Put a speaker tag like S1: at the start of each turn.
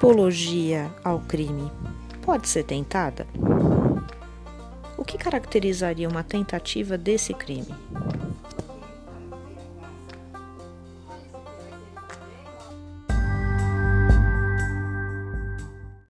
S1: apologia ao crime pode ser tentada? O que caracterizaria uma tentativa desse crime?